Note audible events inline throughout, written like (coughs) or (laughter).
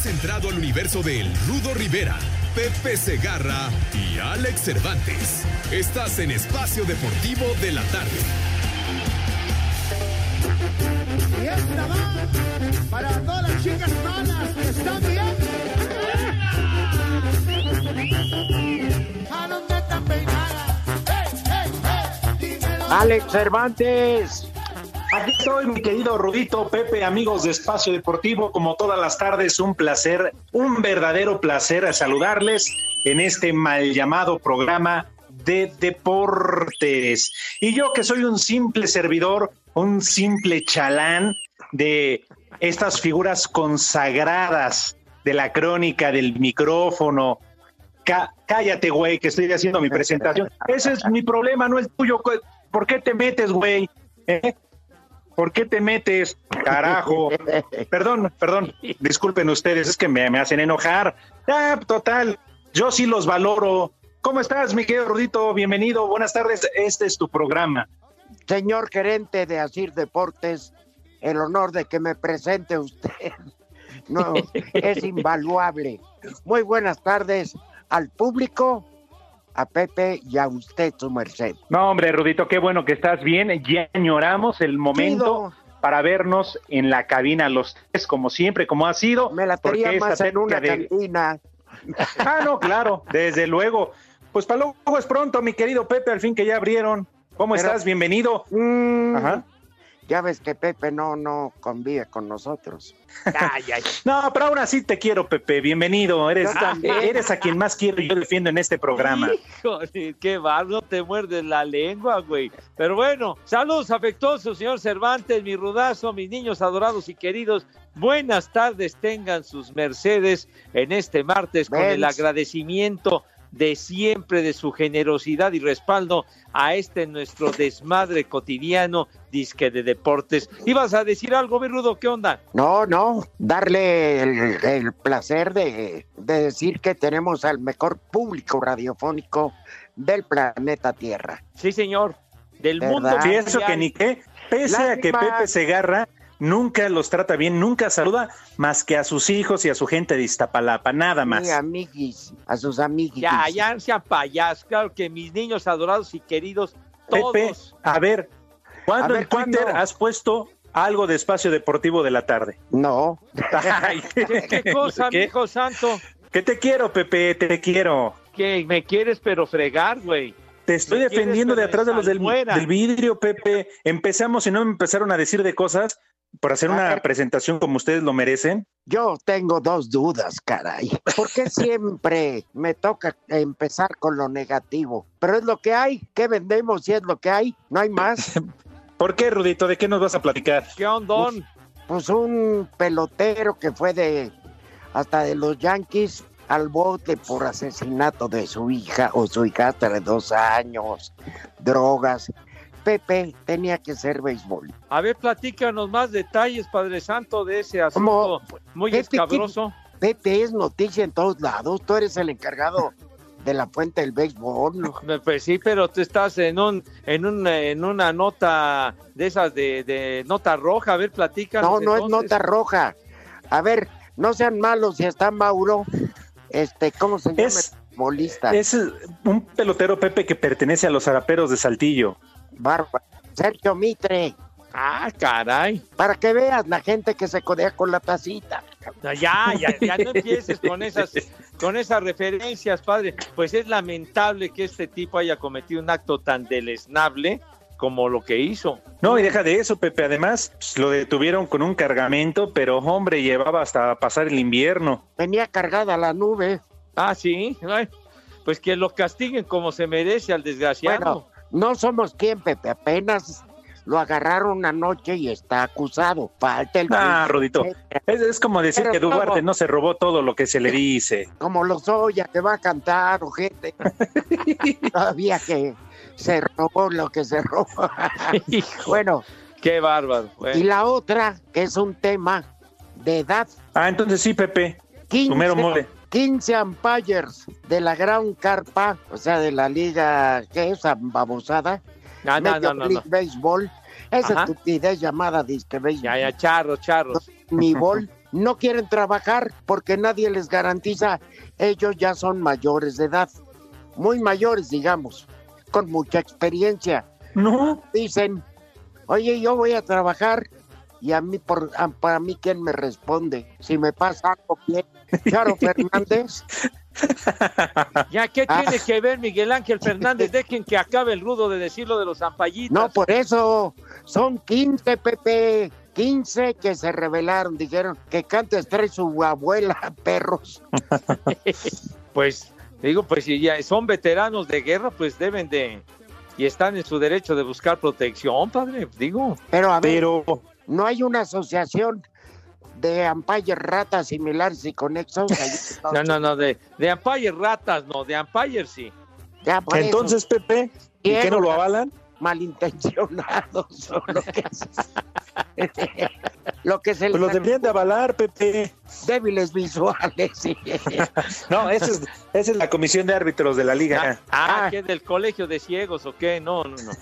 Has entrado al universo de El Rudo Rivera, Pepe Segarra y Alex Cervantes. Estás en Espacio Deportivo de la Tarde. Y esta va para todas las chicas malas que están bien. ¿A dónde están peinadas? ¡Hey, hey, hey! Dímelo. Alex Cervantes. Aquí estoy, mi querido Rudito, Pepe, amigos de Espacio Deportivo, como todas las tardes, un placer, un verdadero placer saludarles en este mal llamado programa de deportes. Y yo que soy un simple servidor, un simple chalán de estas figuras consagradas de la crónica del micrófono. Cá- cállate, güey, que estoy haciendo mi presentación. Ese es mi problema, no es tuyo. ¿Por qué te metes, güey? ¿Eh? ¿Por qué te metes? Carajo. (laughs) Perdón, perdón. Disculpen ustedes, es que me, me hacen enojar. Ah, total. Yo sí los valoro. ¿Cómo estás, mi querido Rudito? Bienvenido. Buenas tardes. Este es tu programa. Señor gerente de Asir Deportes, el honor de que me presente usted. No, es invaluable. Muy buenas tardes al público, a Pepe y a usted, su merced. No, hombre, Rudito, qué bueno que estás bien. Ya añoramos el momento para vernos en la cabina los tres, como siempre, como ha sido. Me la tenía más en una de- cantina. (laughs) Ah, no, claro, desde luego. Pues para luego es pronto, mi querido Pepe, al fin que ya abrieron. ¿Cómo Pero- estás? Bienvenido. Mm, Ajá. Ya ves que Pepe no, no convive con nosotros. Ay, ay. (laughs) No, pero aún así te quiero, Pepe. Bienvenido. Eres, también. eres a quien más quiero y yo defiendo en este programa. Híjole, qué barro, te muerdes la lengua, güey. Pero bueno, saludos afectuosos, señor Cervantes, mi rudazo, mis niños adorados y queridos. Buenas tardes tengan sus mercedes en este martes con el agradecimiento de siempre de su generosidad y respaldo a este nuestro desmadre cotidiano disque de deportes. ¿Ibas a decir algo, mi rudo? ¿Qué onda? No, no, darle el, el placer de, de decir que tenemos al mejor público radiofónico del planeta Tierra. Sí, señor. Del ¿Verdad? mundo eso mundial. que ni qué. Pese a que. Pepe Segarra nunca los trata bien, nunca saluda más que a sus hijos y a su gente de Iztapalapa, nada más. Sí, amiguis, a sus amiguis. Ya, ya sean payasos. Claro que mis niños adorados y queridos, todos. Pepe, a ver, ¿cuándo A ver, en Twitter ¿cuándo? has puesto algo de espacio deportivo de la tarde? No, Ay, (laughs) ¿Qué, qué cosa, ¿Qué? hijo santo? Que te quiero, Pepe, te quiero. Que me quieres pero fregar, güey. Te estoy defendiendo de atrás de los del, del vidrio, Pepe. Empezamos y no me empezaron a decir de cosas por hacer A una presentación como ustedes lo merecen. yo tengo dos dudas, caray. ¿Por qué (laughs) siempre me toca empezar con lo negativo? Pero es lo que hay. ¿Qué vendemos si es lo que hay? No hay más. (laughs) ¿Por qué, Rudito? ¿De qué nos vas a platicar? ¿Qué ondón? Pues un pelotero que fue de hasta de los Yankees al bote por asesinato de su hija o su hija de dos años, drogas. Pepe tenía que ser béisbol. A ver, platícanos más detalles, Padre Santo, de ese ¿Cómo? asunto muy Pepe, escabroso. Pepe es noticia en todos lados. Tú eres el encargado de la fuente del béisbol. ¿no? (laughs) Pues sí, pero tú estás en un, en un, en una nota de esas de, de nota roja. A ver, platícanos. No, no es nota roja. A ver, no sean malos si está Mauro. Este, ¿cómo se llama? Es- Bolista. Es un pelotero, Pepe, que pertenece a los zaraperos de Saltillo. Barba. Sergio Mitre. Ah, caray. Para que veas la gente que se codea con la tacita. No, Ya, ya, ya no empieces con esas, con esas referencias, padre. Pues es lamentable que este tipo haya cometido un acto tan deleznable como lo que hizo. No, y deja de eso, Pepe. Además, pues, lo detuvieron con un cargamento, pero hombre, llevaba hasta pasar el invierno. Venía cargada la nube. Ah, sí. Ay, pues que lo castiguen como se merece al desgraciado. Bueno, no somos quien, Pepe. Apenas lo agarraron anoche y está acusado. Falta el Ah, Rudito. Es, es como decir Pero que Duarte no se robó todo lo que se le dice. (laughs) como los Oya que va a cantar, ojete. (laughs) Todavía que se robó lo que se robó. (laughs) Bueno, qué bárbaro. y la otra, que es un tema de edad, Ah, entonces sí, Pepe. 15, Tu mero mole. 15 umpires de la Gran Carpa, o sea, de la liga, ¿qué es? Babosada. no, no, Major no, no, League. Baseball. Esa estupidez llamada disque béisbol. Ya, ya, charros, charros. mi (laughs) bol, no quieren trabajar porque nadie les garantiza. Ellos ya son mayores de edad, muy mayores, digamos, con mucha experiencia. No. Dicen, oye, yo voy a trabajar y a mí, por, a- para mí, ¿quién me responde? Si me pasa algo bien, Charo (laughs) Fernández, Ya, ¿qué Ah. tiene que ver Miguel Ángel Fernández? (laughs) Dejen que acabe el rudo de decirlo de los zampallitas. no, por eso, son 15, Pepe. 15 que se rebelaron, dijeron que cantes trae su abuela, (laughs) perros. Pues, digo, pues si ya son veteranos de guerra, pues deben de... Y están en su derecho de buscar protección, padre, digo. Pero a ver, Pero no hay una asociación de ampayes ratas similares y conexos. (laughs) No, no, no, de, de Empire ratas, no, de Empire sí. Ya por eso, entonces, Pepe, ¿y qué no lo avalan? malintencionados (laughs) son lo que, (laughs) lo que se Pues lo deberían de avalar, Pepe. débiles visuales. sí. No, esa es, esa es la comisión de árbitros de la liga. Ah, Ah. ¿qué del colegio de ciegos o qué? No, no, no.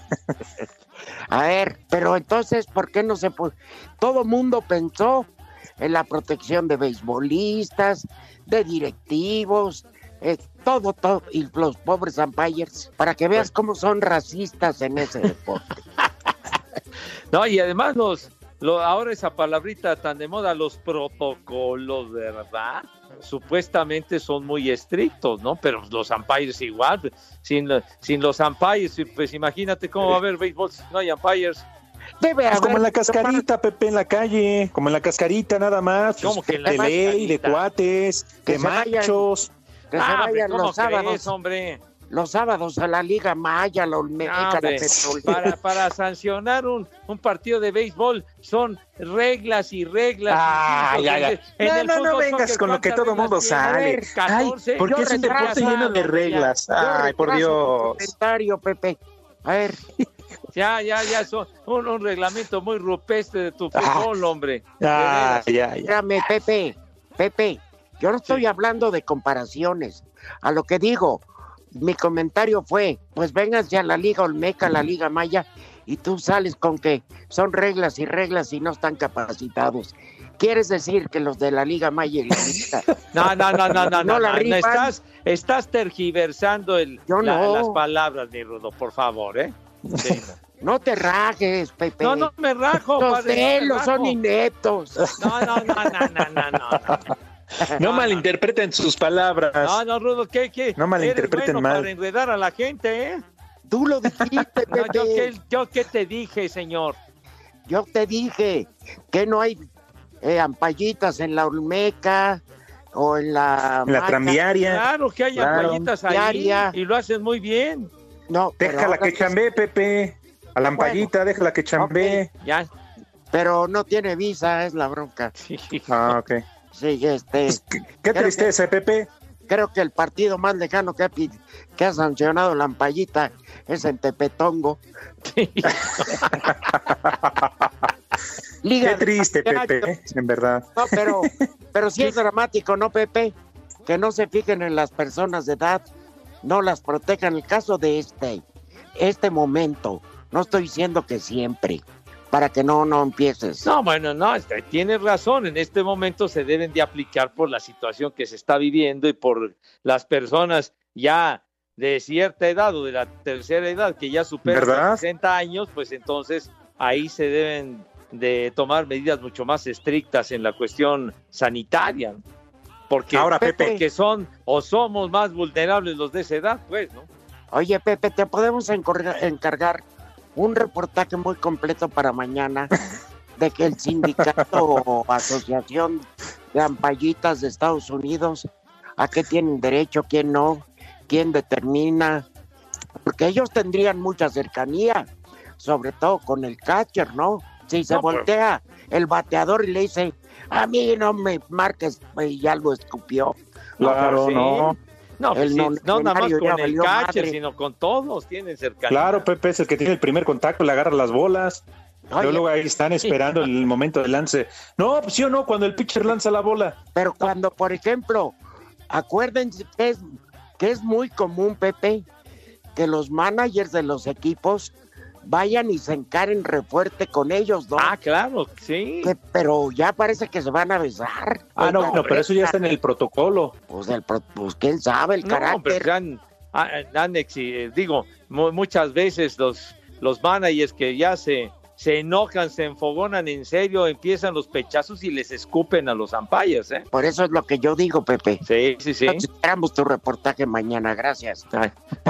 A ver, pero entonces, ¿por qué no se puede? Todo mundo pensó en la protección de beisbolistas, de directivos, eh, todo, todo, y los pobres umpires, para que veas cómo son racistas en ese deporte. (laughs) No, y además los, lo, ahora esa palabrita tan de moda, los protocolos, ¿verdad? Supuestamente son muy estrictos, ¿no? Pero los umpires igual, pues, sin, sin los umpires, pues imagínate cómo va a haber béisbol si no hay umpires. Debe Pues haber como en la cascarita, Pepe, en la calle. Como en la cascarita, nada más. Pues, ¿Cómo que en la de ley, de cuates, Que de vayan. machos. se Ah, vayan ¿cómo los sábados, crees, hombre? los sábados a la Liga Maya, la Olmeca, Ah, la para, para sancionar un, un partido de béisbol son reglas y reglas. Ah, insisto, ya, ya. en- No, el no, no vengas con lo que ¿cuántas todo mundo sabe. A ver, 14. Ay, porque es un deporte lleno de reglas. Ay, por Dios. comentario, Pepe. A ver, (laughs) Ya, ya, ya, son un, un reglamento muy rupestre de tu fútbol, hombre. Ah, ya, ya. espérame, Pepe. Pepe, yo no estoy hablando de comparaciones. A lo que digo, mi comentario fue, pues vénganse a la Liga Olmeca, a la Liga Maya, y tú sales con que son reglas y reglas y no están capacitados. ¿Quieres decir que los de la Liga Maya y la Liga (laughs) No, no, no, no, no, No no, la no, estás, estás tergiversando el, Yo la- no. las palabras, mi Rudo, por favor, ¿eh? Sí, no. Te rajes, Pepe. No, no me rajo, Los padre, de no son ineptos. No, no, no, no, no, no, no. No malinterpreten sus palabras. No, no, Rudo, ¿qué, qué? No malinterpreten bueno mal. para enredar a la gente, ¿eh? Tú lo dijiste, No, yo, Pepe. ¿qué, yo qué te dije, señor. Yo te dije que no hay eh, ampallitas en la Olmeca o en la... En la tranviaria. Claro que hay Claro. ampallitas ahí y lo hacen muy bien. No, Déjala que chambee, Pepe. A la ampallita, déjala que chambee. Ya. Pero no tiene visa, es la bronca. Ah, ok. Sí, este, Qué, qué Creo tristeza, ¿eh, Pepe. creo que el partido más lejano que ha, que ha sancionado la ampallita es en Tepetongo. (laughs) Liga Qué triste. Pepe, ¿eh? en verdad. No, pero, pero sí es (laughs) dramático, ¿no, Pepe? Que no se fijen en las personas de edad, no las protejan. El caso de este, este momento, no estoy diciendo que siempre, para que no, no empieces. No, bueno, no, tienes razón. En este momento se deben de aplicar por la situación que se está viviendo y por las personas ya de cierta edad o de la tercera edad que ya superan los 60 años, pues entonces ahí se deben de tomar medidas mucho más estrictas en la cuestión sanitaria. Porque, Ahora, Pepe. porque son o somos más vulnerables los de esa edad, pues, ¿no? Oye, Pepe, te podemos encargar un reportaje muy completo para mañana de que el sindicato o (laughs) asociación de ampallitas de Estados Unidos, a qué tienen derecho, quién no, quién determina, porque ellos tendrían mucha cercanía sobre todo con el catcher, ¿no? Si se No, pues. voltea el bateador y le dice, a mí no me marques, y ya lo escupió. Claro, Sí. no. No, pues El sí, no nada más con el catcher, madre. sino con todos tienen cercanía. Claro, Pepe es el que tiene el primer contacto, le agarra las bolas. Oye, Luego, ahí están esperando el momento del lance. No, pues sí o no, cuando el pitcher lanza la bola. Pero cuando, por ejemplo, acuérdense que es, que es muy común, Pepe, que los managers de los equipos vayan y se encaren refuerte con ellos, ¿no? Ah, claro, sí. Que- pero ya parece que se van a besar. Ah, no, no, pero eso ya está en el protocolo. Pues, el pro- pues quién sabe el No, pero carácter. han, han- han exi- eh, digo, mu- muchas veces los, los managers que ya se, se enojan, se enfogonan en serio, empiezan los pechazos y les escupen a los umpires, ¿eh? Por eso es lo que yo digo, Pepe. Sí, sí, sí. Entonces, esperamos tu reportaje mañana, gracias.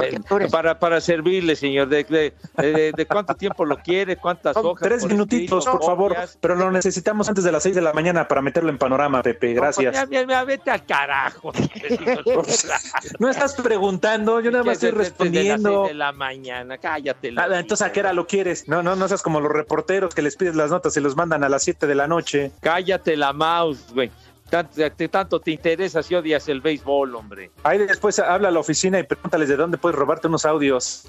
Eh, tú eres- para, para servirle, señor, de, de, de- de cuánto tiempo lo quiere, cuántas Son hojas. Tres por minutitos, escrito, por favor. copias. Pero lo necesitamos antes de las seis de la mañana para meterlo en panorama, Pepe. Ya, Gracias. ya, ya, vete al carajo. (laughs) No estás preguntando, yo nada más estoy De las seis respondiendo. de la mañana, cállate. la Ah, Entonces, ¿a qué hora lo quieres? No, no, no seas como los reporteros que les pides las notas y los mandan a las 7 de la noche. Cállate la mouse, güey. Tanto, te- tanto te interesa si odias el béisbol, hombre. Ahí después habla a la oficina y pregúntales de dónde puedes robarte unos audios.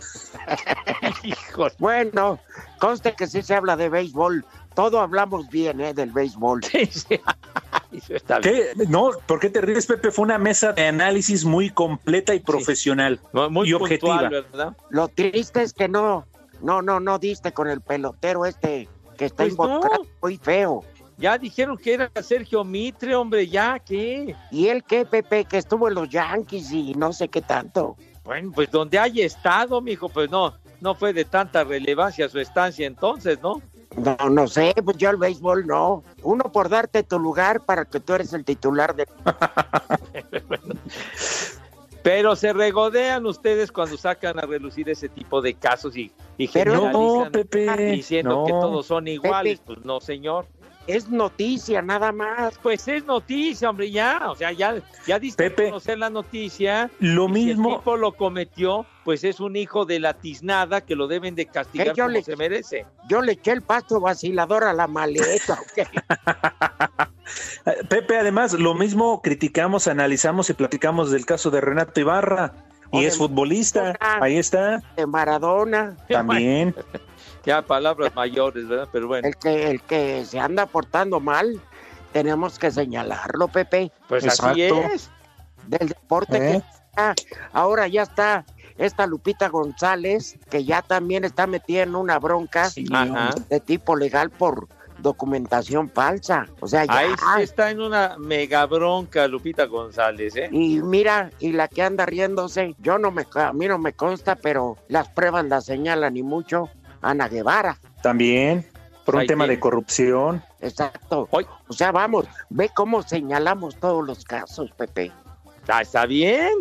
(laughs) Hijo. Bueno, conste que sí se habla de béisbol. Todo hablamos bien, ¿eh? Del béisbol. Sí, sí. (laughs) Eso está bien. ¿Qué? No, ¿por qué te ríes, Pepe? Fue una mesa de análisis muy completa y profesional. Muy y puntual, objetiva. ¿verdad? Lo triste es que no, no, no, no diste con el pelotero este que está Pues no. involucrado muy feo. Ya dijeron que era Sergio Mitre, hombre, ya, ¿qué? ¿Y él qué, Pepe? Que estuvo en los Yankees y no sé qué tanto. Bueno, pues donde haya estado, mijo, pues no, no fue de tanta relevancia su estancia entonces, ¿no? No, no sé, pues yo el béisbol no. Uno por darte tu lugar para que tú eres el titular de... (laughs) (laughs) Pero se regodean ustedes cuando sacan a relucir ese tipo de casos y, y Pero No, generalizan Pepe. diciendo no. que todos son iguales. Pepe. Pues no, señor. Es noticia nada más. Pues es noticia, hombre, ya. O sea, ya, ya diste Pepe. a conocer la noticia. Lo y Si mismo. el tipo lo cometió, pues es un hijo de la tiznada que lo deben de castigar yo como le- se merece. Yo le eché el pasto vacilador a la maleta. ¿ok? (laughs) Eh, Pepe, además, lo mismo criticamos, analizamos y platicamos del caso de Renato Ibarra. Y es futbolista. ah. Ahí está. De Maradona, También. (laughs) Ya palabras mayores, ¿verdad? Pero bueno, el que, el que se anda portando mal, tenemos que señalarlo, Pepe. pues así es. Del deporte ¿Eh? que está. Ahora ya está esta Lupita González, que ya también está metida en una bronca de tipo legal por documentación falsa. O sea, ya. Ahí sí está en una mega bronca Lupita González, ¿eh? Y mira, y la que anda riéndose, yo no me, a mí no me consta, pero las pruebas la señalan y mucho. Ana Guevara, También. Por un Ahí tema de corrupción. exacto. Hoy, O sea, vamos, ve cómo señalamos todos los casos, Pepe. ah, está bien.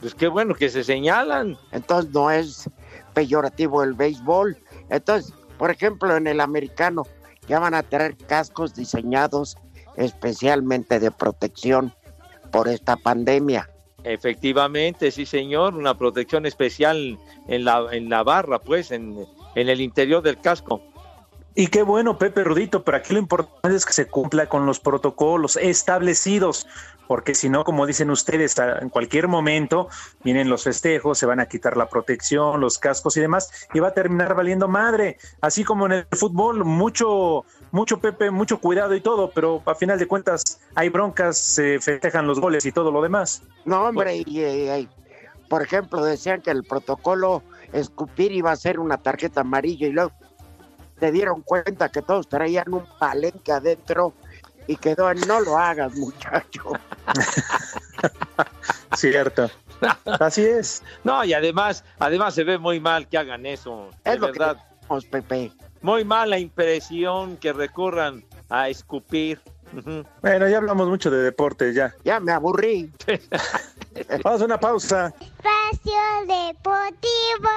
Pues qué bueno que se señalan. Entonces no es peyorativo el béisbol. Entonces, por ejemplo, en el americano ya van a tener cascos diseñados especialmente de protección por esta pandemia. Efectivamente, sí, señor. Una protección especial en la, en la barra, pues, en, en el interior del casco. Y qué bueno, Pepe Rudito, pero aquí lo importante es que se cumpla con los protocolos establecidos, porque si no, como dicen ustedes, en cualquier momento vienen los festejos, se van a quitar la protección, los cascos y demás, y va a terminar valiendo madre. Así como en el fútbol, mucho, mucho Pepe, mucho cuidado y todo, pero a final de cuentas hay broncas, se festejan los goles y todo lo demás. No, hombre, y, eh, eh, por ejemplo, decían que el protocolo escupir iba a ser una tarjeta amarilla y luego se dieron cuenta que todos traían un palenque adentro y quedó en no lo hagas, (laughs) muchacho. (laughs) Cierto. Así es. No, y además, además se ve muy mal que hagan eso. De Es lo que Vamos, Pepe. muy mala impresión que recurran a escupir. Bueno, ya hablamos mucho de deportes, ya. Ya me aburrí. (laughs) Vamos a una pausa. Espacio Deportivo.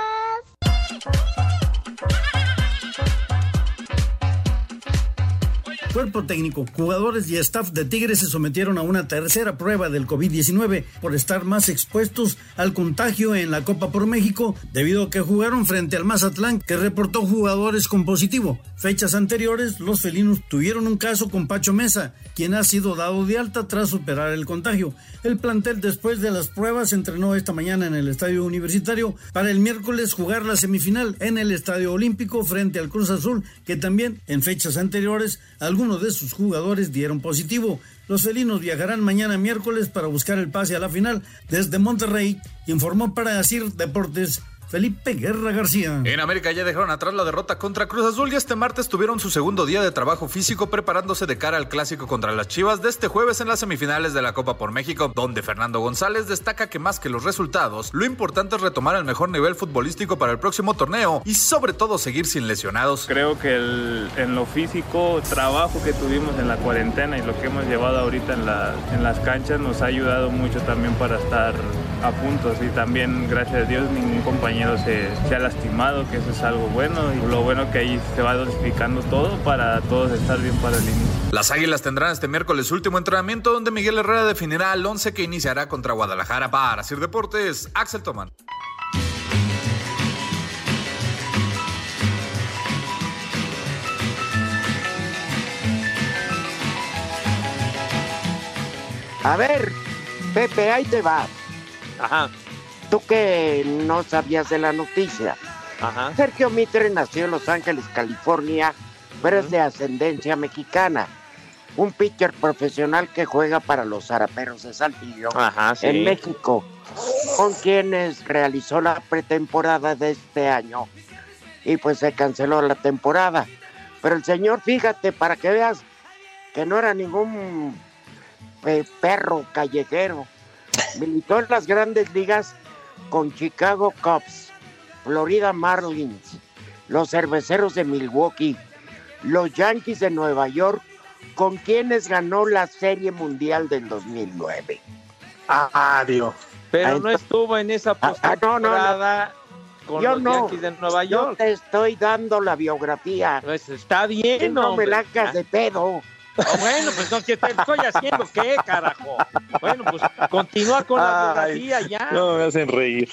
Cuerpo técnico, jugadores y staff de Tigres se sometieron a una tercera prueba del COVID-19 por estar más expuestos al contagio en la Copa por México debido a que jugaron frente al Mazatlán que reportó jugadores con positivo. Fechas anteriores, los felinos tuvieron un caso con Pacho Mesa, quien ha sido dado de alta tras superar el contagio. El plantel después de las pruebas entrenó esta mañana en el Estadio Universitario para el miércoles jugar la semifinal en el Estadio Olímpico frente al Cruz Azul, que también en fechas anteriores algunos de sus jugadores dieron positivo. Los felinos viajarán mañana miércoles para buscar el pase a la final desde Monterrey, informó para Asir Deportes Felipe Guerra García. En América ya dejaron atrás la derrota contra Cruz Azul y este martes tuvieron su segundo día de trabajo físico preparándose de cara al clásico contra las Chivas de este jueves en las semifinales de la Copa por México, donde Fernando González destaca que más que los resultados, lo importante es retomar el mejor nivel futbolístico para el próximo torneo y sobre todo seguir sin lesionados. Creo que el, en lo físico, trabajo que tuvimos en la cuarentena y lo que hemos llevado ahorita en, la, en las canchas nos ha ayudado mucho también para estar a puntos y también gracias a Dios ningún compañero se, se, ha lastimado, que eso es algo bueno y lo bueno que ahí se va dosificando todo para todos estar bien para el inicio. Las Águilas tendrán este miércoles último entrenamiento donde Miguel Herrera definirá al 11 que iniciará contra Guadalajara para Sir Deportes, Axel Tomán. A ver, Pepe, ahí te va. Ajá. Tú que no sabías de la noticia. Ajá. Sergio Mitre nació en Los Ángeles, California, pero es de ascendencia mexicana. Un pitcher profesional que juega para los Zaraperos de Saltillo Ajá, sí. en México, con quienes realizó la pretemporada de este año. Y pues se canceló la temporada. Pero el señor, fíjate, para que veas que no era ningún eh, perro callejero. Militó en las grandes ligas con Chicago Cubs, Florida Marlins, los Cerveceros de Milwaukee, los Yankees de Nueva York, con quienes ganó la Serie Mundial del 2009. Ah, Dios. Pero no estuvo en esa Ah, ah, no, no, no. postemporada con Yo los no, Yankees de Nueva yo York. te estoy dando la biografía. Pues está bien, no me hombre. la hagas de pedo. Ah, bueno, pues no, ¿qué te estoy haciendo? ¿Qué, carajo? Bueno, pues continúa con la biografía ya. No me hacen reír.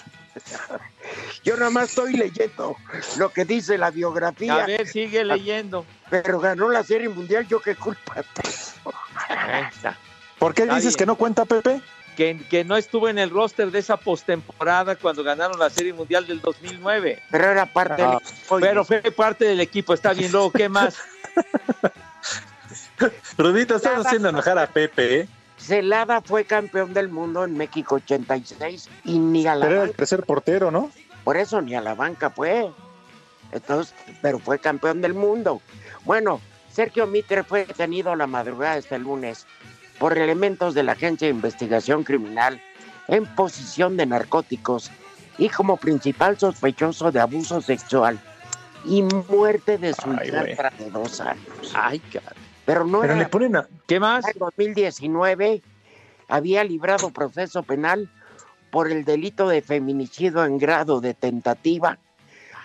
Yo nada más estoy leyendo lo que dice la biografía, A ver, sigue leyendo. pero ganó la Serie Mundial, yo qué culpa tengo. Ahí está. ¿Por qué dices que no cuenta Pepe? Que, que no estuvo en el roster de esa postemporada cuando ganaron la Serie Mundial del 2009. Pero era parte Ah, del equipo Pero fue parte del equipo, está bien. Luego, ¿qué más? (laughs) (laughs) Rudito, estás haciendo enojar a Pepe, ¿eh? Celada fue campeón del mundo en México 86 y ni a la Pero era el banca, tercer portero, ¿no? por eso ni a la banca fue. Entonces, pero fue campeón del mundo. Bueno, Sergio Mitre fue detenido la madrugada este lunes por elementos de la Agencia de Investigación Criminal en posición de narcóticos y como principal sospechoso de abuso sexual y muerte de su hija de dos años. Ay, cara. Pero no Pero era le ponen a... ¿Qué más? en 2019 había librado proceso penal por el delito de feminicidio en grado de tentativa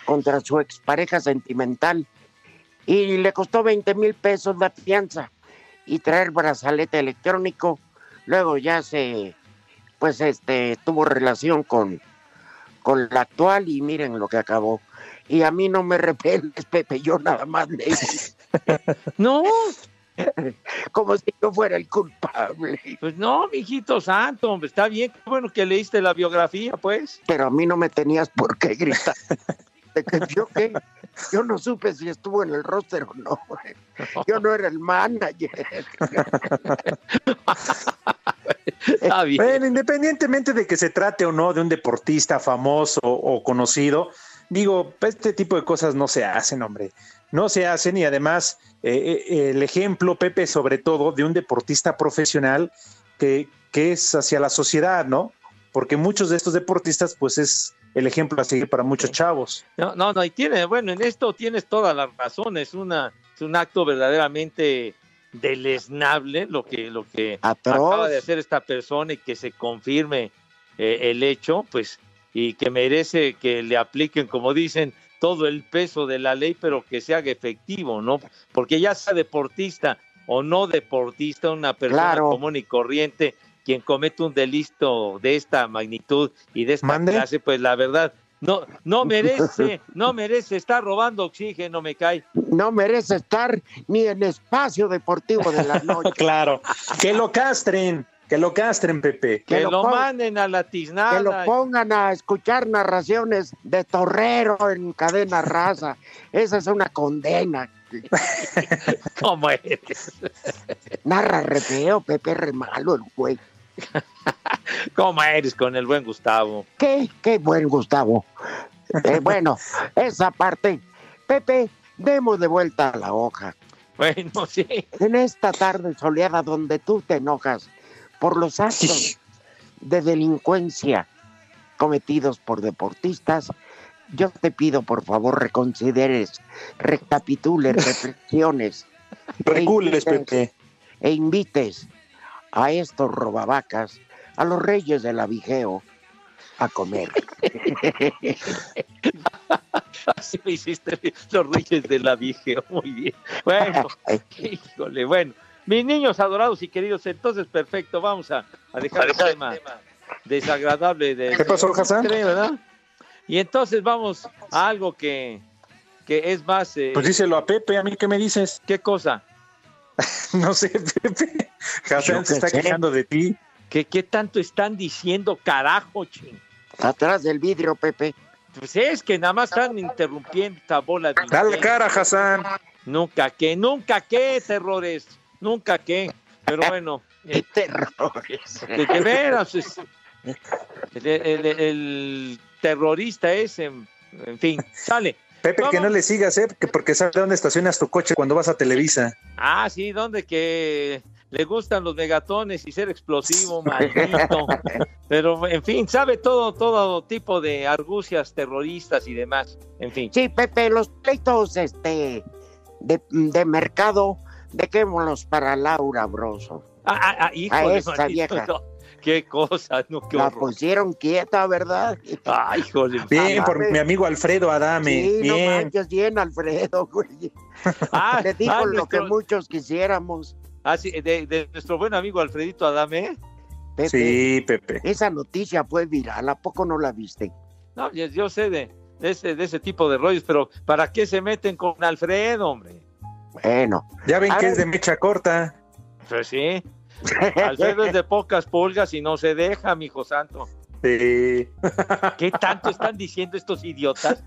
contra su expareja sentimental y le costó 20 mil pesos la fianza y traer brazalete electrónico. Luego ya se, pues este, tuvo relación con, con la actual y miren lo que acabó. Y a mí no me (laughs) repeles, Pepe, yo nada más leí (laughs) No, (laughs) como si yo fuera el culpable. pues no, mijito santo, hombre, está bien. Qué bueno que leíste la biografía, pues. pero a mí no me tenías por qué gritar. (laughs) De que yo qué, yo no supe si estuvo en el roster o no. (laughs) Yo no era el manager. Está bien. Bueno, independientemente de que se trate o no de un deportista famoso o conocido, digo, este tipo de cosas no se hacen, hombre. No se hacen y además eh, eh, el ejemplo, Pepe, sobre todo, de un deportista profesional que, que es hacia la sociedad, ¿no? Porque muchos de estos deportistas, pues es el ejemplo a seguir para muchos chavos. No, no, no, y tiene, bueno, en esto tienes toda la razón, es una, es un acto verdaderamente deleznable lo que, lo que Atroz. acaba de hacer esta persona y que se confirme eh, el hecho, pues, y que merece que le apliquen, como dicen, todo el peso de la ley, pero que se haga efectivo, ¿no? Porque ya sea deportista o no deportista, una persona Claro. común y corriente, quien comete un delito de esta magnitud y de esta ¿Mande? clase, pues la verdad, no, no (laughs) merece, no merece estar robando oxígeno, me cae. No merece estar ni en espacio deportivo de la (laughs) noche. Claro. Que lo castren, que lo castren, Pepe. Que, Que lo, manden a la que lo tiznada. pongan a escuchar narraciones de torrero en cadena raza. Esa es una condena. (laughs) ¿Cómo eres? Narra re feo, Pepe, re malo el güey. ¿Cómo eres con el buen Gustavo? Qué, qué buen Gustavo. Eh, (laughs) bueno, esa parte. Pepe, demos de vuelta a la hoja. Bueno, sí. En esta tarde soleada donde tú te enojas por los actos de delincuencia cometidos por deportistas, yo te pido por favor reconsideres, recapitules, (laughs) reflexiones Recules, E invites- Pepe. e invites a estos robavacas, a los reyes del avigeo, a comer. (laughs) Así me hiciste los reyes de la Vigeo. Muy bien. Bueno, (laughs) híjole, bueno. Mis niños adorados y queridos, entonces perfecto, vamos a, a dejar el tema desagradable de ¿Qué pasó, Hassan? ¿verdad? Y entonces vamos a algo que, que es más eh, Pues díselo a Pepe, a mí qué me dices. ¿qué cosa? (laughs) No sé, Pepe. Hassan se está sé. quejando de ti. ¿Qué, ¿Qué tanto están diciendo, carajo, ching? Atrás del vidrio, Pepe. Pues es que nada más están interrumpiendo esta bola de Dale cara, Hassan. Nunca que, nunca que, terrores, nunca que. Pero bueno, (laughs) eh, Terrores. de, de veras, es- el, el- el terrorista ese, en, en fin, sale. Pepe, que no le sigas, ¿eh? Que porque sabe dónde estacionas tu coche cuando vas a Televisa. Ah, sí, donde que le gustan los megatones y ser explosivo, (laughs) maldito. Pero, en fin, sabe todo, todo tipo de argucias terroristas y demás. En fin. Sí, Pepe, los pleitos este, de, de mercado, dejémoslos para Laura Broso. Ah, ah, ah, híjole, esta manito, vieja. no, qué cosa, no, qué La horror. pusieron quieta, ¿verdad? Ah, híjole. Bien, por mi amigo Alfredo Adame. Sí, no Bien. manches, bien, Alfredo, (laughs) güey. Ah, Le dijo ah, lo que nuestro- muchos quisiéramos. ah, sí, de, de nuestro buen amigo Alfredito Adame. Pepe, Sí, Pepe. esa noticia fue viral, ¿a poco no la viste? No, yo, yo sé de, de ese, de ese tipo de rollos, pero ¿para qué se meten con Alfredo, hombre? Bueno, Ya ven que ver. es de mecha corta. Pues sí. Alfredo es de pocas pulgas y no se deja, mijo santo. Sí. ¿Qué tanto están diciendo estos idiotas?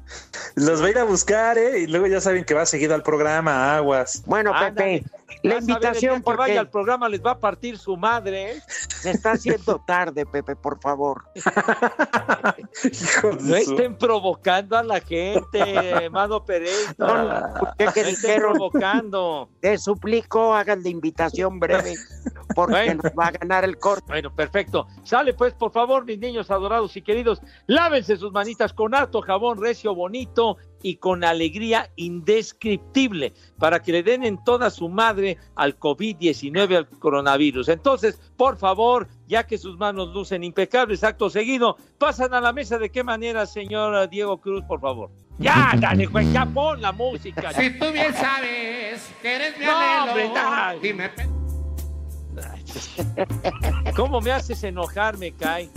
Los va a ir a buscar, ¿eh? Y luego ya saben que va seguido al programa Aguas. bueno, Ándale. Pepe, la invitación que vaya al programa les va a partir su madre. ¿eh? se está haciendo (laughs) tarde, Pepe, por favor. No estén provocando a la gente, Mado Pereira. No, no, ¿qué, No estén provocando. Te suplico, hagan la invitación breve, porque Bueno. nos va a ganar el corte. Bueno, perfecto. Sale pues, por favor, mis niños adorados y queridos, lávense sus manitas con harto jabón recio, bonito y con alegría indescriptible para que le den en toda su madre al COVID-19, al coronavirus. Entonces, por favor, ya que sus manos lucen impecables, acto seguido, pasan a la mesa. ¿De qué manera, señor Diego Cruz, por favor? Ya, dale, güey, ya pon la música. Si tú bien sabes que eres mi No, anhelo, hombre, ya. dime, pe- (laughs) ¿Cómo me haces enojar, me cae?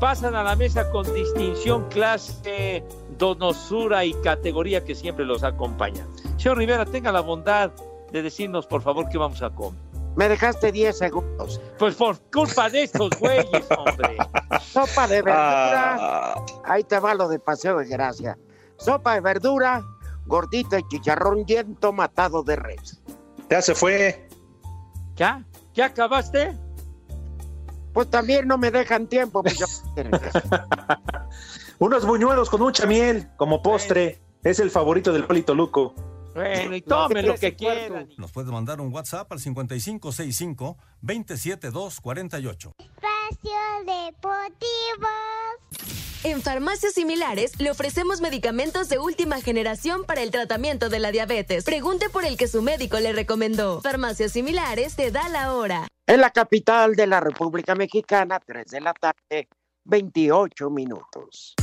Pasan a la mesa con distinción, clase, donosura y categoría que siempre los acompaña. Señor Rivera, tenga la bondad de decirnos, por favor, qué vamos a comer. Me dejaste 10 segundos. Pues por culpa de estos güeyes, hombre. (laughs) Sopa de verdura. Ah, Ahí te va lo de paseo de gracia. Sopa de verdura, gordito y chicharrón bien tomatado de res. ya se fue. ¿Ya? ¿Ya acabaste? Pues también no me dejan tiempo. Pues yo- (laughs) Unos buñuelos con mucha miel como postre. Es el favorito del Polito Luco. Bueno, y tomen lo que quieran. Nos puede mandar un WhatsApp al 5565-27248. Espacio Deportivo. En farmacias similares le ofrecemos medicamentos de última generación para el tratamiento de la diabetes. Pregunte por el que su médico le recomendó. Farmacias similares te da la hora. En la capital de la República Mexicana, 3 de la tarde, 28 minutos.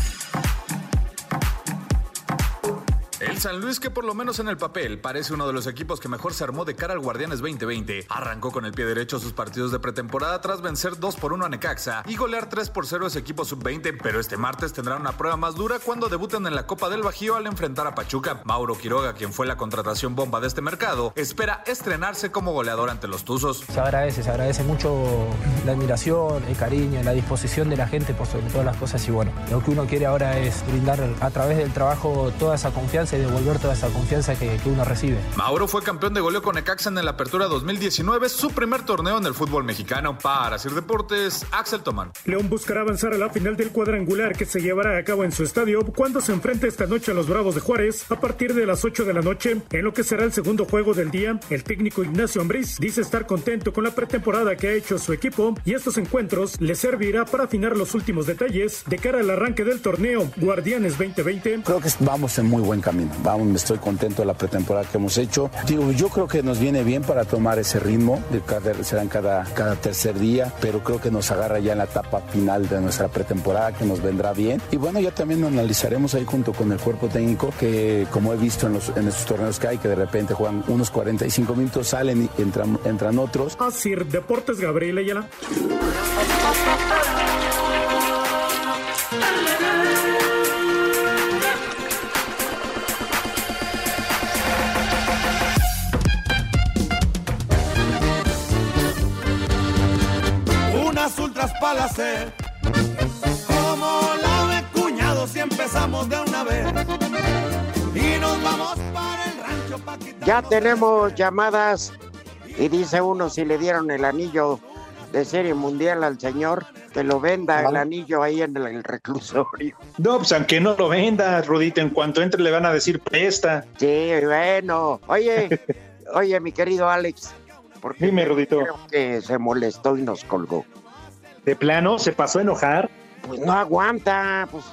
San Luis, que por lo menos en el papel parece uno de los equipos que mejor se armó de cara al Guardianes 2020, arrancó con el pie derecho sus partidos de pretemporada tras vencer 2 por 1 a Necaxa y golear 3 por 0 a ese equipo sub-20, pero este martes tendrá una prueba más dura cuando debuten en la Copa del Bajío al enfrentar a Pachuca. Mauro Quiroga, quien fue la contratación bomba de este mercado, espera estrenarse como goleador ante los Tuzos. Se agradece, se agradece mucho la admiración, el cariño, la disposición de la gente por sobre todas las cosas y bueno, lo que uno quiere ahora es brindar a través del trabajo toda esa confianza y devolver toda esa confianza que, que uno recibe. Mauro fue campeón de goleo con Necaxa en la Apertura 2019, su primer torneo en el fútbol mexicano. Para Sir Deportes, Axel Tomán. León buscará avanzar a la final del cuadrangular que se llevará a cabo en su estadio cuando se enfrente esta noche a los Bravos de Juárez a partir de las 8 de la noche. En lo que será el segundo juego del día, el técnico Ignacio Ambriz dice estar contento con la pretemporada que ha hecho su equipo y estos encuentros le servirá para afinar los últimos detalles de cara al arranque del torneo Guardianes 2020. Creo que vamos en muy buen camino. Vamos, estoy contento de la pretemporada que hemos hecho. Digo, yo creo que nos viene bien para tomar ese ritmo, de cada, serán cada, cada tercer día, pero creo que nos agarra ya en la etapa final de nuestra pretemporada, que nos vendrá bien. Y bueno, ya también analizaremos ahí junto con el cuerpo técnico, que como he visto en, los, en estos torneos que hay, que de repente juegan unos 45 minutos, salen y entran, entran otros. Así, Deportes Gabriel Ayala. Ultras para hacer como la de cuñados y empezamos de una vez y nos vamos para el rancho pa' Ya tenemos llamadas y dice uno si le dieron el anillo de serie mundial al señor, que lo venda el anillo ahí en el, el reclusorio. No, pues aunque no lo venda, Rudito, en cuanto entre le van a decir presta. Sí, bueno. Oye, (laughs) oye, mi querido Alex. ¿por qué Dime, Rudito. creo que se molestó y nos colgó? De plano, se pasó a enojar. Pues no aguanta, pues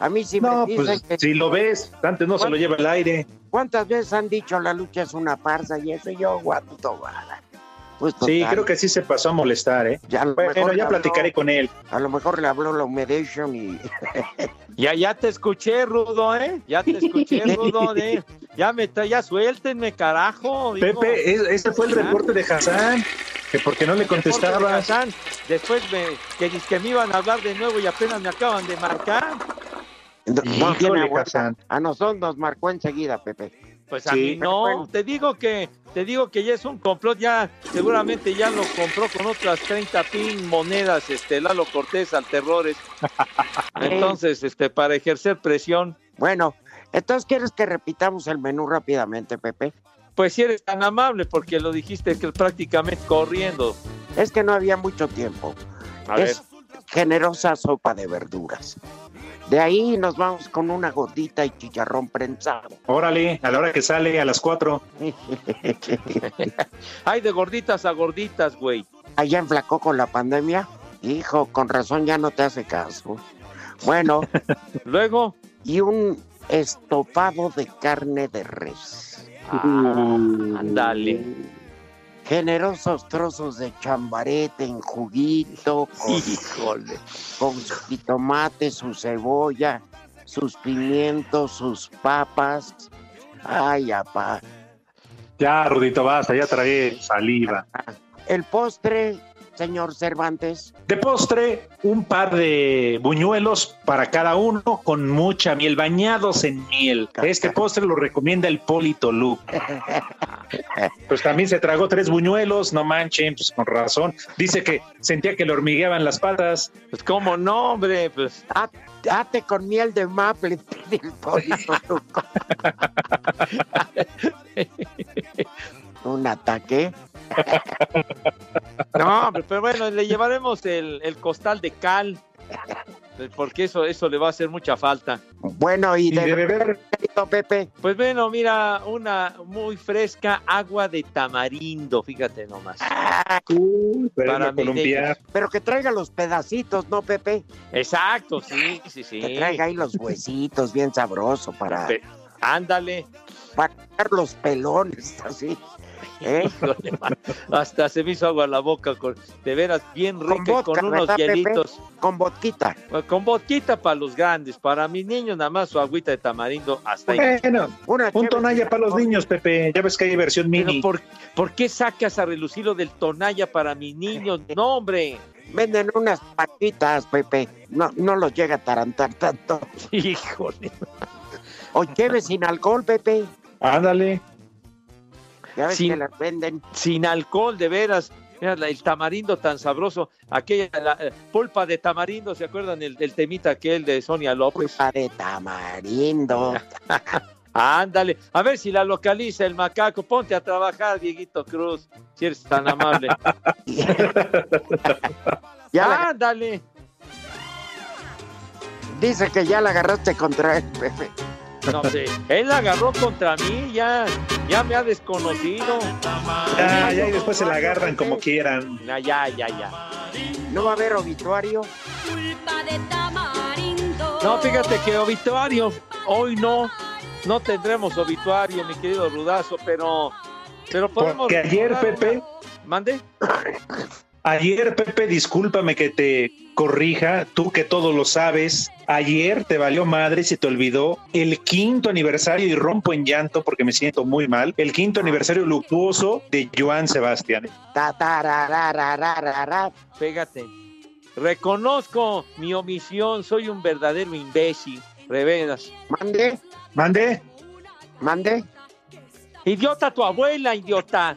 a mí sí No, me dicen pues que... si lo ves, antes no se lo lleva al aire. ¿Cuántas veces han dicho la lucha es una farsa y eso yo aguanto vara? Pues Sí, creo que sí se pasó a molestar, ¿eh? Ya a lo Bueno, ya habló- platicaré con él. A lo mejor le habló la humedation y... (laughs) Ya, ya te escuché, Rudo, ¿eh? Ya te escuché, Rudo, ¿eh? (laughs) Ya me tra- ya suéltenme, carajo. digo. Pepe, es- ese fue el reporte de Hassan, que porque no le Reporte de. Después me, que, que me iban a hablar de nuevo y apenas me acaban de marcar. No, no Híjole. A nosotros nos marcó enseguida, Pepe. Pues a Sí. mí no, te digo que te digo que ya es un complot, ya seguramente ya lo compró con otras 30 pin monedas, este Lalo Cortés al terrores. (laughs) Entonces, este para ejercer presión, Bueno, entonces, ¿quieres que repitamos el menú rápidamente, Pepe? Pues si eres tan amable porque lo dijiste que prácticamente corriendo. Es que no había mucho tiempo. A ver. es generosa sopa de verduras. De ahí nos vamos con una gordita y chicharrón prensado. Órale, a la hora que sale, a las 4. Hay (laughs) de gorditas a gorditas, güey. Allá enflacó con la pandemia. Hijo, con razón ya no te hace caso. Bueno, (laughs) Luego, y un estofado de carne de res. Ah, ándale. Generosos trozos de chambarete en juguito, Híjole. con su jitomate, su cebolla, sus pimientos, sus papas. Ay, apá. Ya, Rudito, basta, ya trae saliva. El postre, señor Cervantes. De postre, un par de buñuelos para cada uno con mucha miel, bañados en miel. Este postre lo recomienda el Polito Lu. (laughs) Pues también se tragó tres buñuelos, no manchen, pues con razón. Dice que sentía que le hormigueaban las patas. Pues cómo no, hombre, pues Ah, Date con miel de maple, (laughs) pide el polito Luco. (laughs) Un ataque. (laughs) No, pero bueno, le llevaremos el, el costal de cal, porque eso, eso le va a hacer mucha falta. Bueno, y, Y de beber, querido Pepe. Pues bueno, mira, una muy fresca agua de tamarindo, fíjate nomás. uy, para columpiar. Pero que traiga los pedacitos, ¿no, Pepe? Exacto, sí, sí, sí. Que traiga ahí los huesitos bien sabroso para... Ándale. Para sacar los pelones, (laughs) así. ¿eh? Hasta se me hizo agua la boca, con, de veras bien rica Con y vodka, con unos ¿verdad, Pepe? hielitos. Con vodquita. Con vodquita para los grandes, para mis niños nada más su agüita de tamarindo hasta ahí. Bueno, Una un tonalla para los niños, Pepe. Ya ves que hay versión Pero mini. ¿por, por qué sacas a relucir lo del tonalla para mis niños? (laughs) No, hombre. Venden unas patitas, Pepe. No, no los llega a tarantar tanto. (laughs) Híjole. O lleve sin alcohol, Pepe. Ándale. Ya ves Sin- que las venden. Sin alcohol, de veras. Mira, el tamarindo tan sabroso. Aquella la, eh, pulpa de tamarindo, ¿se acuerdan? El, del temita aquel de Sonia López. Pulpa de tamarindo. (laughs) Ándale, a ver si la localiza el macaco. Ponte a trabajar, Dieguito Cruz, si eres tan amable. (laughs) Ya Ándale. dice que ya la agarraste contra él, Pepe. No sé, él la agarró contra mí, ya, ya me ha desconocido. Ya, ya, y después se la agarran como quieran. Ya, ya, ya, ya. ¿No va a haber obituario? No, fíjate que obituario, hoy no, no tendremos obituario, mi querido Rudazo, pero, pero podemos. Porque ayer, Pepe, una- ¿Mande? (coughs) Ayer, Pepe, discúlpame que te corrija, tú que todo lo sabes. Ayer te valió madre se te olvidó el quinto aniversario y rompo en llanto porque me siento muy mal. El quinto aniversario luctuoso de Joan Sebastián. Pégate. Reconozco mi omisión, soy un verdadero imbécil, reveras. Mande, Mande. mande. Idiota tu abuela, idiota.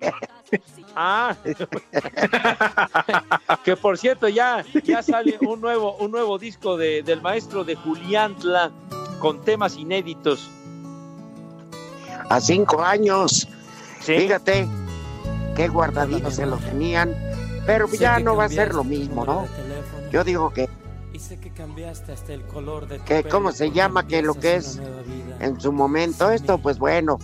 (laughs) Ah, (laughs) que por cierto ya, ya sale un nuevo, un nuevo disco de, del maestro de Juliantla con temas inéditos. A cinco años. Sí. Fíjate qué guardadito se lo tenían. Pero ya no va a ser lo mismo, ¿no? Yo digo que, Y sé que cambiaste hasta el color de tu que pelo ¿cómo se llama? Que lo que es en su momento. Esto, pues bueno,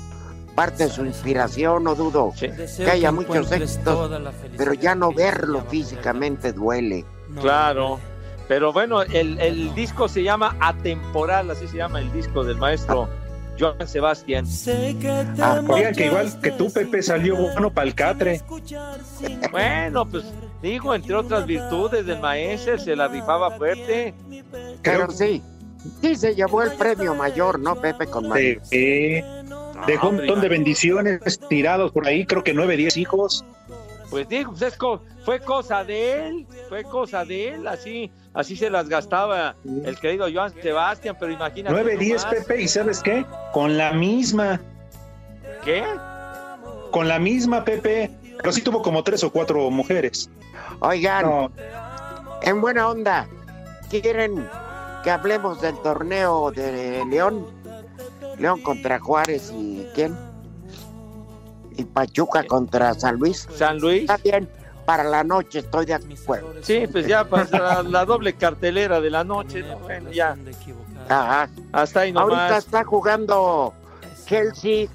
parte de su inspiración, no dudo que haya muchos éxitos, toda la felicidad pero ya no verlo físicamente duele. Claro. Pero bueno, el, el disco se llama Atemporal, así se llama el disco del maestro Joan Sebastián. Ah, Oigan que igual que tú, Pepe, salió bueno para el catre. (laughs) Bueno, pues digo, entre otras virtudes del maestro, se la rifaba fuerte. Pero sí, sí se llevó el premio mayor, ¿no, Pepe? Con María. Eh, dejó un montón de bendiciones tirados por ahí, creo que nueve, diez hijos. Pues digo, pues es co- fue cosa de él, fue cosa de él, así, así se las gastaba el querido Joan Sebastián, pero imagínate. Nueve, diez, nomás. Pepe, y ¿sabes qué? Con la misma, ¿Qué? con la misma, Pepe. Pero sí tuvo como tres o cuatro mujeres. Oigan, No, en buena onda, ¿quieren que hablemos del torneo de León? León contra Juárez y quién? Y Pachuca contra San Luis. San Luis. Está bien, para la noche estoy de acuerdo. Sí, pues ya para la, la doble cartelera de la noche, ¿no? Bueno, ya, Ajá. hasta ahí Ahorita nomás. está jugando Chelsea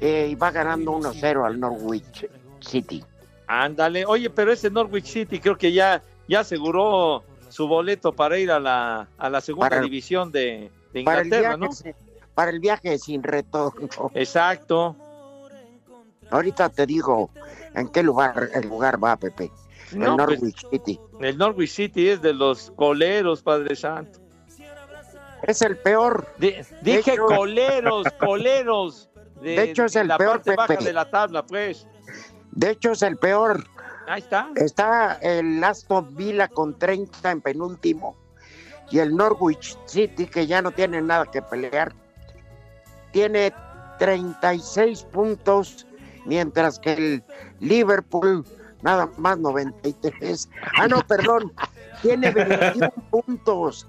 eh, y va ganando 1-0 al Norwich City. Ándale, oye, pero ese Norwich City creo que ya, ya aseguró su boleto para ir a la, a la segunda Para- división de, Inglaterra, ¿no? sin- para el viaje sin retorno. (laughs) Exacto. Ahorita te digo en qué lugar el lugar va, Pepe. No, el pues- Norwich City. El Norwich City es de los coleros, Padre Santo. Es el peor. Di- dije hecho- coleros, (laughs) coleros. De, De hecho, es el la peor, parte baja Pepe. de la tabla, pues. De hecho, es el peor. Ahí está. Está el Aston Villa con 30 en penúltimo. Y el Norwich City, que ya no tiene nada que pelear, tiene 36 puntos, mientras que el Liverpool, nada más 93. Ah, no, perdón, (laughs) tiene 21 puntos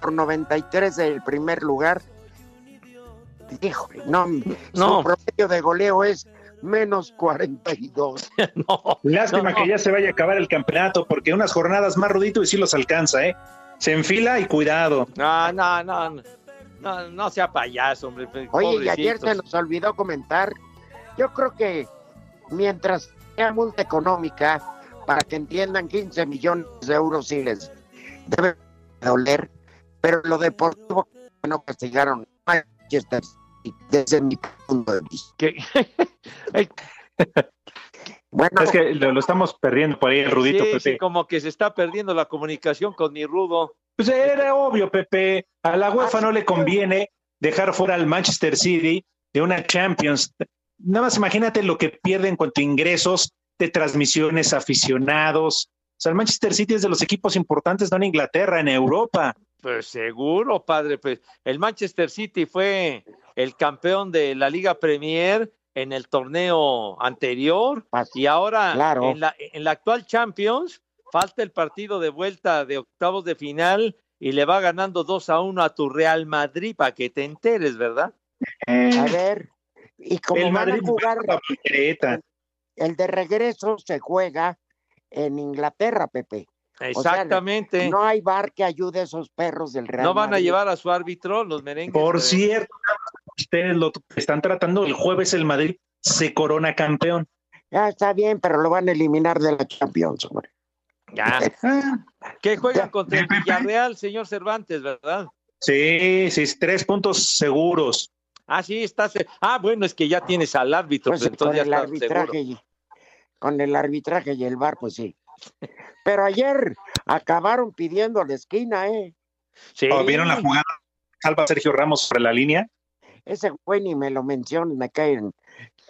por 93 del primer lugar. Híjole, no, No. su promedio de goleo es menos 42. (laughs) no, lástima no, que no. ya se vaya a acabar el campeonato, porque unas jornadas más rudito y sí los alcanza, ¿eh? Se enfila y cuidado. No, no, no, no, sea payaso, hombre. pe- Oye, y ayer se nos olvidó comentar, yo creo que mientras sea multa económica, para que entiendan 15 millones de euros sí les debe doler, pero lo deportivo no castigaron a Manchester desde mi punto de vista. (laughs) bueno, es que lo, estamos perdiendo por ahí, el Rudito. Sí, sí, como que se está perdiendo la comunicación con mi Rudo. Pues era obvio, Pepe. A la UEFA no le conviene dejar fuera al Manchester City de una Champions. Nada más imagínate lo que pierde en cuanto a ingresos de transmisiones, aficionados. O sea, el Manchester City es de los equipos importantes, no en Inglaterra, en Europa. Pues seguro, padre. Pues el Manchester City fue el campeón de la Liga Premier en el torneo anterior y ahora claro. en, la, en la actual Champions falta el partido de vuelta de octavos de final y le va ganando 2 a 1 a tu Real Madrid para que te enteres, ¿verdad? A ver, y como el van Madrid a jugar el de regreso se juega en Inglaterra, Pepe. Exactamente. O sea, no hay bar que ayude a esos perros del Real No van Madrid. a llevar a su árbitro los merengues. Por de- cierto, ustedes lo están tratando, el jueves el Madrid se corona campeón. Ya está bien, pero lo van a eliminar de la Champions, hombre. Ya. (laughs) que juegan contra el Villarreal, señor Cervantes, ¿verdad? Sí, sí, tres puntos seguros. Ah, sí, está. se- Ah, bueno, es que ya tienes al árbitro, Pues, con entonces ya el está arbitraje seguro. y, con el arbitraje y el bar, pues sí. Pero ayer acabaron pidiendo la esquina, ¿eh? Sí. ¿O ¿Vieron la jugada? Salva Sergio Ramos sobre la línea. Ese güey ni me lo menciones, me cae en,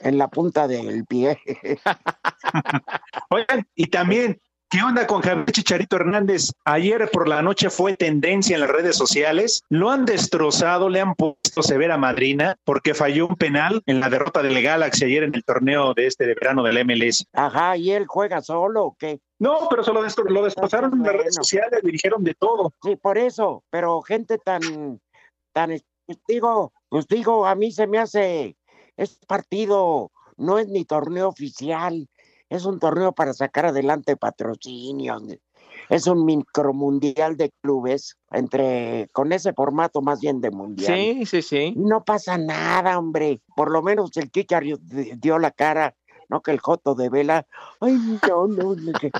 en la punta del pie. (laughs) Oigan, y también, ¿qué onda con Javier Chicharito Hernández? Ayer por la noche fue tendencia en las redes sociales. Lo han destrozado, le han puesto severa madrina porque falló un penal en la derrota del Galaxy ayer en el torneo de este de verano del MLS. Ajá, ¿y él juega solo o qué? No, pero solo destro- lo destrozaron en las redes sociales, le dijeron de todo. Sí, por eso, pero gente tan, tan, pues digo, pues digo, a mí se me hace, este partido no es ni torneo oficial, es un torneo para sacar adelante patrocinios, es un micromundial de clubes, entre, con ese formato más bien de mundial. Sí, sí, sí. No pasa nada, hombre, por lo menos el Chichario dio la cara, no que el Joto de Vela, ay, no, no, no, que-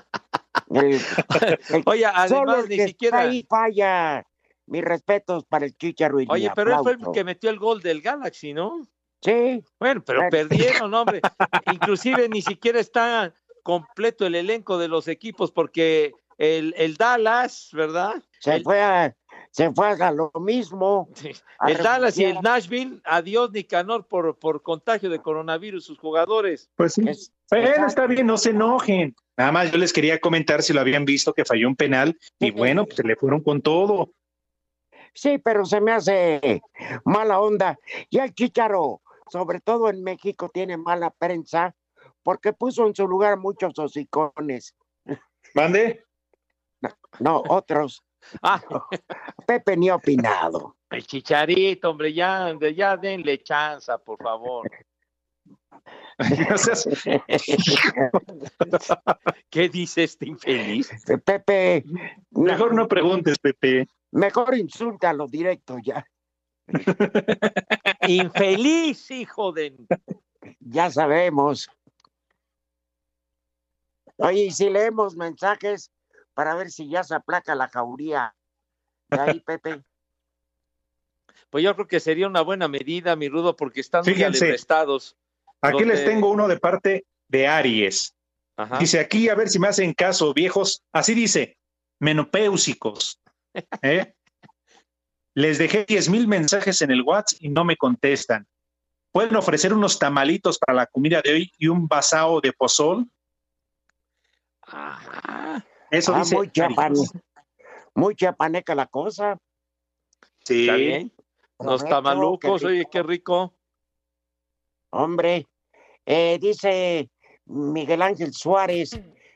el- el- (laughs) Oye, Solo además el ni que siquiera. está ahí falla. Mis respetos para el Chicharo y Oye, pero él fue el que metió el gol del Galaxy, ¿no? Sí. Bueno, pero perdieron, (laughs) hombre. Inclusive ni siquiera está completo el elenco de los equipos porque el, el Dallas, ¿verdad? Se el, fue a, se fue a lo mismo. el Dallas y el. Nashville, adiós Nicanor por, por contagio de coronavirus sus jugadores. Pues sí. Es- Bueno, está bien, no se enojen. Nada más yo les quería comentar si lo habían visto que falló un penal y bueno, pues se le fueron con todo. Sí, pero se me hace mala onda. Y el Chicharo, sobre todo en México, tiene mala prensa porque puso en su lugar muchos hocicones. ¿Mande? No, otros. Ah, Pepe ni opinado. el chicharito, hombre, ya, ya denle chanza, por favor. (laughs) ¿Qué dice este infeliz? Pepe, Mejor no preguntes, Pepe. mejor insúltalo directo ya. (laughs) Infeliz, hijo de. Ya sabemos. Oye, y si leemos mensajes para ver si ya se aplaca la jauría. De ahí, (laughs) Pepe. Pues yo creo que sería una buena medida, mi rudo, porque están muy Fíjense. alebrestados. Aquí Donde- les tengo uno de parte de Aries. Ajá. Dice aquí, a ver si me hacen caso, viejos. Así dice, menopéusicos. (laughs) ¿eh? Les dejé 10 mil mensajes en el WhatsApp y no me contestan. ¿Pueden ofrecer unos tamalitos para la comida de hoy y un basao de pozol? Eso Ah, dice. muy, chapan, muy chapaneca la cosa. Sí. Está bien. Los Correcto, tamalucos, qué oye, qué rico. Hombre, eh, dice Miguel Ángel Suárez,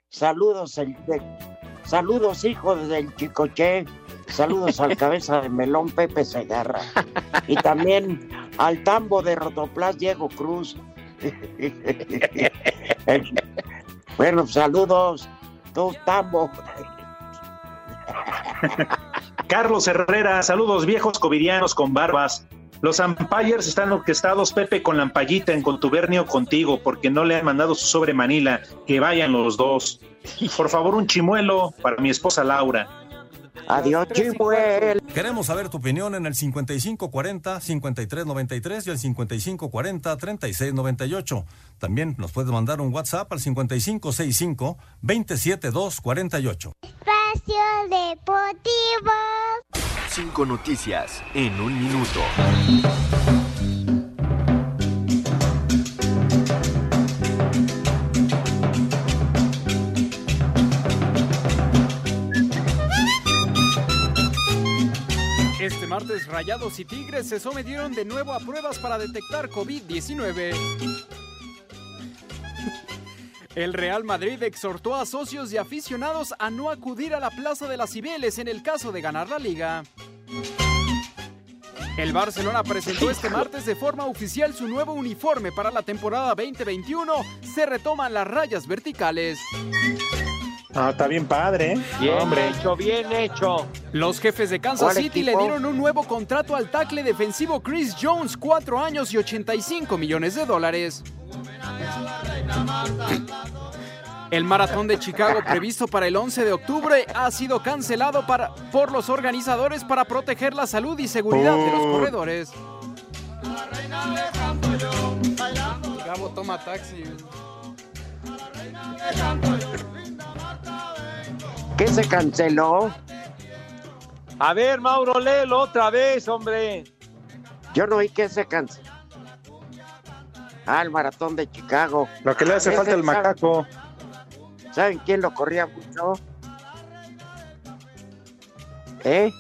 saludos, el de- saludos hijo del Chicoche, saludos al (laughs) cabeza de melón Pepe Segarra y también al tambo de Rotoplas Diego Cruz. (laughs) bueno, saludos, tú tambo. Carlos Herrera, saludos viejos covidianos con barbas. Los umpires están orquestados, Pepe, con la ampallita en contubernio contigo, porque no le han mandado su sobre Manila. Que vayan los dos. Por favor, un chimuelo para mi esposa Laura. Adiós, Chimuel. Queremos saber tu opinión en el 5540-5393 y el 5540-3698. También nos puedes mandar un WhatsApp al 5565-27248. Espacio Deportivo. Cinco noticias en un minuto. Este martes, Rayados y Tigres se sometieron de nuevo a pruebas para detectar COVID-19. El Real Madrid exhortó a socios y aficionados a no acudir a la Plaza de las Cibeles en el caso de ganar la liga. El Barcelona presentó este martes de forma oficial su nuevo uniforme para la temporada 2021. Se retoman las rayas verticales. Ah, está bien padre, ¿eh? Bien Hombre. hecho, bien hecho. Los jefes de Kansas ¿Cuál City le dieron un nuevo contrato al tackle defensivo Chris Jones, cuatro años y 85 millones de dólares. El maratón de Chicago previsto para el 11 de octubre ha sido cancelado para, por los organizadores para proteger la salud y seguridad de los corredores. Gabo toma taxi. ¿Qué se canceló? A ver, Mauro, léelo otra vez, hombre. Yo no oí que se canceló. Ah, el maratón de Chicago. Lo que le hace falta el ¿saben- macaco. ¿Saben quién lo corría mucho? ¿Eh?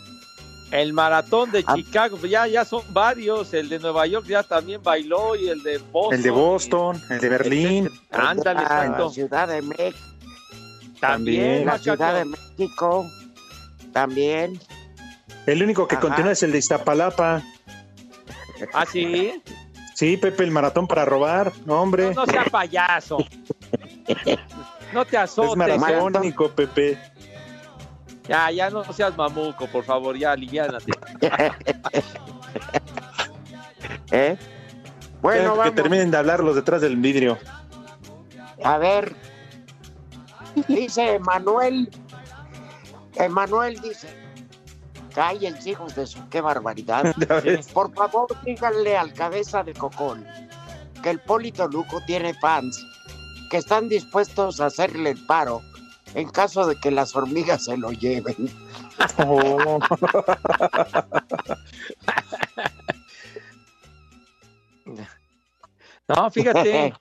El maratón de Chicago, pues ya, ya son varios. El de Nueva York ya también bailó y el de Boston. El de Boston, el de Berlín. Ándale, Ah. La Ciudad de México. También, La. Ciudad de México. También. El único que Ajá. continúa es el de Iztapalapa. ¿Ah, sí? Sí, Pepe, el maratón para robar. No, hombre. No, no sea payaso. (laughs) No te es azotes. maratónico, Pepe. Ya, ya no seas mamuco, por favor, ya aliviánate. (laughs) ¿Eh? Bueno, Ya, que vamos. terminen de hablar los detrás del vidrio. A ver. Dice Emanuel. Emanuel dice. Cállense, hijos de su. Qué barbaridad. (laughs) Por favor, díganle al cabeza de cocón que el Polito Luco tiene fans que están dispuestos a hacerle el paro en caso de que las hormigas se lo lleven. Oh. (laughs) No, fíjate.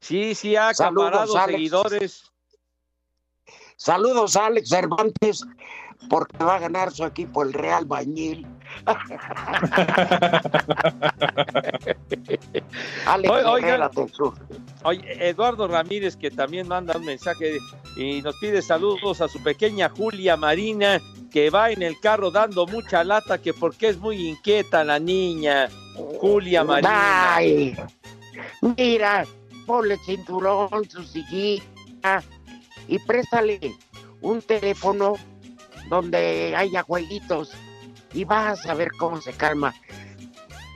Sí, sí, ha acaparado seguidores. Saludos a Alex Cervantes, porque va a ganar su equipo el Real Bañil. (laughs) Alex Sur. Oye, Eduardo Ramírez, que también manda un mensaje y nos pide saludos a su pequeña Julia Marina, que va en el carro dando mucha lata, que porque es muy inquieta la niña. Julia Marina. Ay, mira, ponle cinturón, su sillita y préstale un teléfono donde haya jueguitos y vas a ver cómo se calma.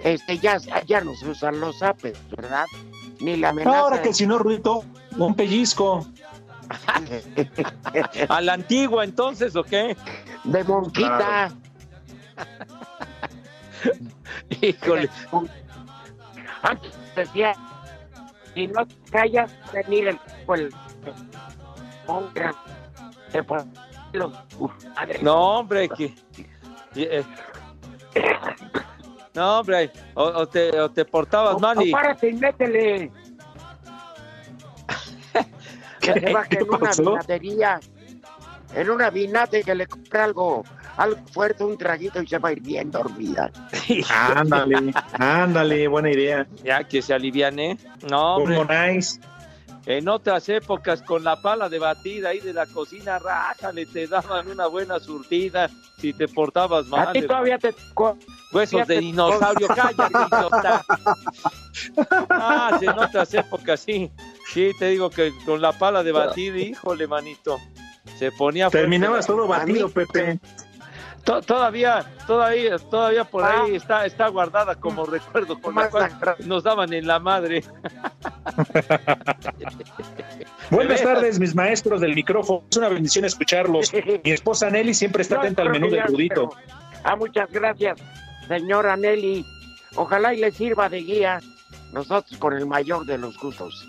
Este, ya, ya no se usan los apes, ¿verdad? Ni la amenaza. Ahora que si no, Ruito, un pellizco. (laughs) ¿A la antigua entonces o qué? de monquita. (laughs) Híjole. Antes decía, si no te callas, venir el... los- uf, madre. No, hombre, que. Eh, No, hombre, o, o te, o te portabas mal y. No, párate y métele. (laughs) Que se baje ¿Qué en una vinatería, en una vinate que le compre algo, algo fuerte, un traguito y se va a ir bien dormida. (laughs) Ándale, ándale, buena idea. Ya que se aliviane. No, hombre. Como nice. En otras épocas, con la pala de batida ahí de la cocina, rájale, te daban una buena surtida si te portabas mal. a ti todavía te. Huesos de dinosaurio, cállate, (laughs) idiota. Ah, sí, en otras épocas, sí. Sí, te digo que con la pala de batida, híjole, manito. Se ponía Terminabas todo batido, Pepe. To- Todavía, todavía, todavía por ahí está, está guardada como recuerdo con la cual nos daban en la madre. (laughs) Buenas tardes, mis maestros del micrófono. Es una bendición escucharlos. (laughs) Mi esposa Nelly siempre está atenta al menú del ya, Rudito. pero- Ah, muchas gracias, señora Nelly. Ojalá y le sirva de guía. Nosotros con el mayor de los gustos.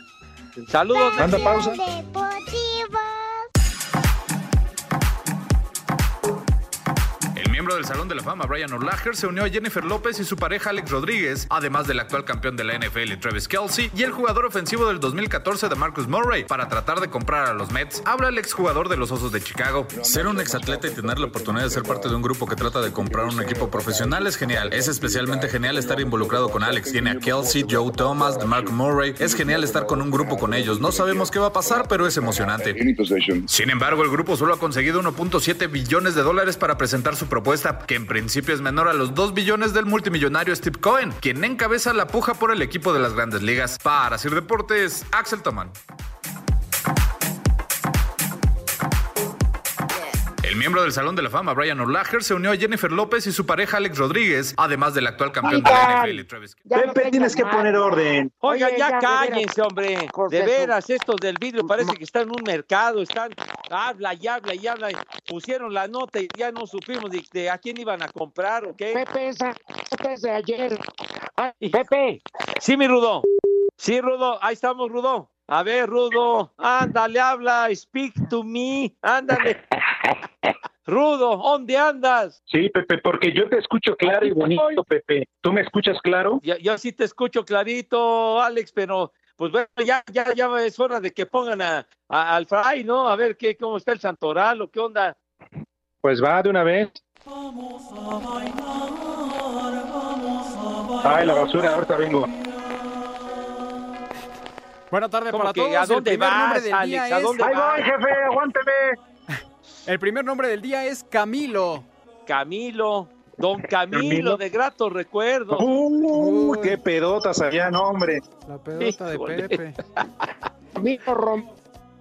Saludos. Manda pausa. Miembro del Salón de la Fama, Brian Urlacher, se unió a Jennifer López y su pareja Alex Rodríguez, además del actual campeón de la NFL Travis Kelsey y el jugador ofensivo del 2014 de Marcus Murray, para tratar de comprar a los Mets. Habla el exjugador de los Osos de Chicago. Ser un exatleta y tener la oportunidad de ser parte de un grupo que trata de comprar un equipo profesional es genial. Es especialmente genial estar involucrado con Alex. Tiene a Kelsey, Joe Thomas, Mark Murray. Es genial estar con un grupo con ellos. No sabemos qué va a pasar, pero es emocionante. Sin embargo, el grupo solo ha conseguido 1.7 billones de dólares para presentar su propuesta, que en principio es menor a los 2 billones del multimillonario Steve Cohen, quien encabeza la puja por el equipo de las grandes ligas. Para Sir Deportes, Axel Toman. Miembro del Salón de la Fama, Brian Urlacher, se unió a Jennifer López y su pareja Alex Rodríguez, además del actual campeón de la NFL, Travis Pepe, tienes que poner orden. Oiga, Oye, ya, ya, de cállense, hombre. De veras, estos del vidrio parece que están en un mercado, están, habla y habla y habla. Pusieron la nota y ya no supimos de, de a quién iban a comprar o qué. Pepe, esa es de ayer. Ay, Pepe, Sí, mi Rudo. Sí, Rudo. Ahí estamos, Rudo. A ver, Rudo. Ándale, habla. Speak to me. Ándale. Rudo, ¿dónde andas? Sí, Pepe, porque yo te escucho claro y bonito, Pepe. ¿Tú me escuchas claro? Ya- Yo, sí te escucho clarito, Alex, pero pues bueno, ya, ya, ya es hora de que pongan a, a- al Fray, ¿no? A ver qué, cómo está el Santoral o qué onda. Pues va de una vez. Ay, la basura, ahorita vengo. Buenas tardes ¿Cómo para que, todos. ¿a dónde vas, Alex? ¿A es- dónde Ahí vas? voy, jefe, aguánteme. El primer nombre del día es Camilo. Camilo, don Camilo, Camilo. de grato recuerdo. Uh, Uy. qué pedotas había, no, hombre. La pedota de. Pepe. amigo Rom.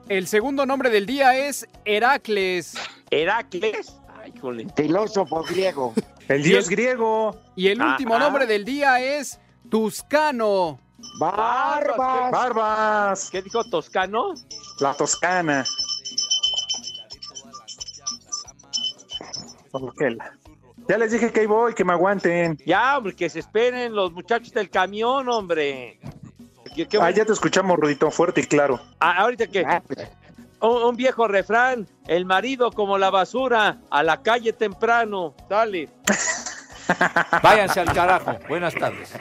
El segundo nombre del día es Heracles. Heracles. Ay, híjole. filósofo griego. (laughs) El dios griego. Y el Ah, último ah. nombre del día es Tuscano. Barbas. Barbas. ¿Qué dijo Toscano? La Toscana. Ya les dije que ahí voy, que me aguanten. Ya, hombre, que se esperen los muchachos del camión, hombre. ¿Qué- qué Ah, ya te escuchamos, Rudito, fuerte y claro. Ah, ahorita que Ah, pues, un, un viejo refrán, el marido como la basura, a la calle temprano. Dale. (laughs) Váyanse al carajo. Buenas tardes.